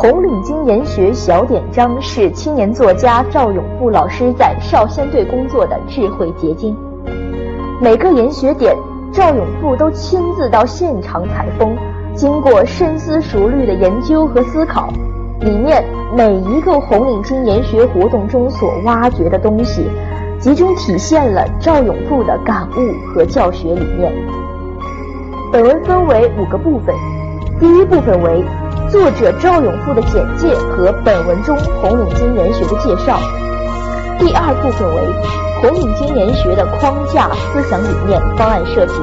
红领巾研学小典章是青年作家赵永富老师在少先队工作的智慧结晶。每个研学点，赵永富都亲自到现场采风，经过深思熟虑的研究和思考，里面每一个红领巾研学活动中所挖掘的东西，集中体现了赵永富的感悟和教学理念。本文分为五个部分，第一部分为。作者赵永富的简介和本文中红领巾研学的介绍。第二部分为红领巾研学的框架、思想理念、方案设计。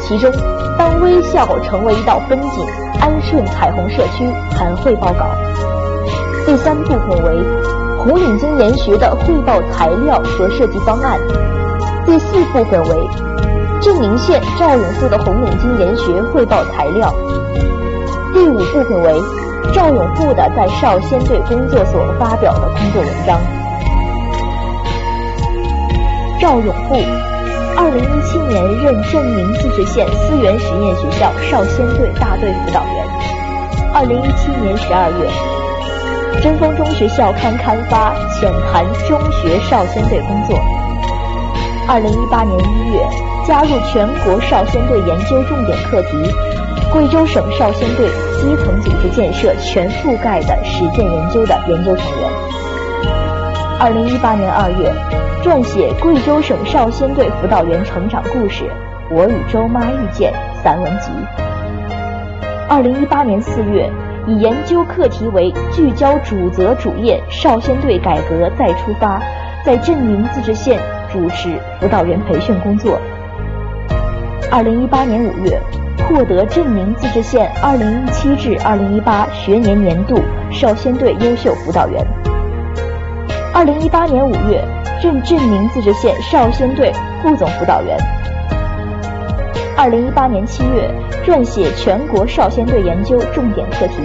其中，当微笑成为一道风景，安顺彩虹社区谈汇报稿。第三部分为红领巾研学的汇报材料和设计方案。第四部分为镇宁县赵永富的红领巾研学汇报材料。第五部分为赵永富的在少先队工作所发表的工作文章。赵永富，二零一七年任镇宁自治县思源实验学校少先队大队辅导员。二零一七年十二月，贞丰中学校刊刊发浅谈中学少先队工作。二零一八年一月，加入全国少先队研究重点课题。贵州省少先队基层组织建设全覆盖的实践研究的研究成员。二零一八年二月，撰写《贵州省少先队辅导员成长故事：我与周妈遇见》散文集。二零一八年四月，以研究课题为聚焦主责主业少先队改革再出发，在镇宁自治县主持辅导员培训工作。二零一八年五月。获得镇宁自治县2017至2018学年年度少先队优秀辅导员。2018年5月，任镇宁自治县少先队副总辅导员。2018年7月，撰写全国少先队研究重点课题，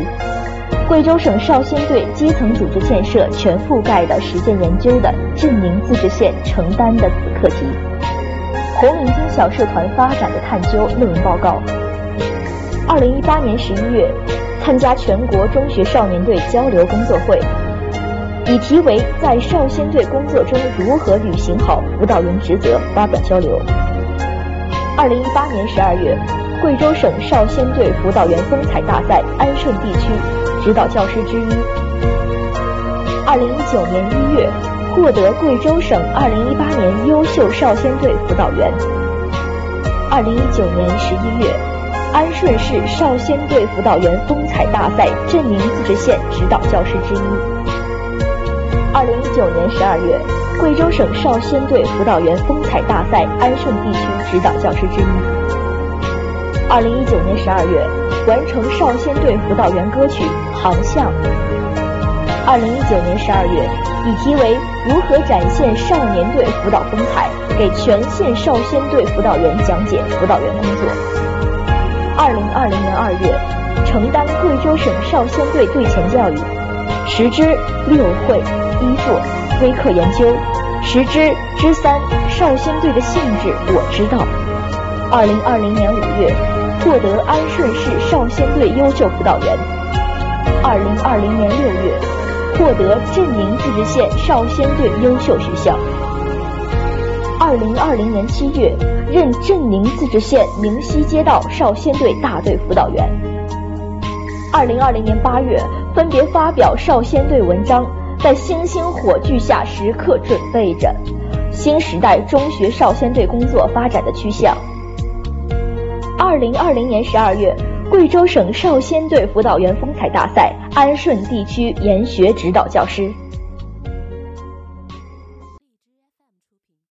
贵州省少先队基层组织建设全覆盖的实践研究的镇宁自治县承担的子课题，红领巾小社团发展的探究论文报告。二零一八年十一月，参加全国中学少年队交流工作会，以题为“在少先队工作中如何履行好辅导员职责”发表交流。二零一八年十二月，贵州省少先队辅导员风采大赛安顺地区指导教师之一。二零一九年一月，获得贵州省二零一八年优秀少先队辅导员。二零一九年十一月。安顺市少先队辅导员风采大赛镇宁自治县指导教师之一。二零一九年十二月，贵州省少先队辅导员风采大赛安顺地区指导教师之一。二零一九年十二月，完成少先队辅导员歌曲《航向》。二零一九年十二月，以题为“如何展现少年队辅导风采”，给全县少先队辅导员讲解辅导员工作。二零二零年二月，承担贵州省少先队队前教育，十支六会一做微课研究，十支之三少先队的性质我知道。二零二零年五月，获得安顺市少先队优秀辅导员。二零二零年六月，获得镇宁自治县少先队优秀学校。二零二零年七月，任镇宁自治县明溪街道少先队大队辅导员。二零二零年八月，分别发表少先队文章，在星星火炬下时刻准备着新时代中学少先队工作发展的趋向。二零二零年十二月，贵州省少先队辅导员风采大赛安顺地区研学指导教师。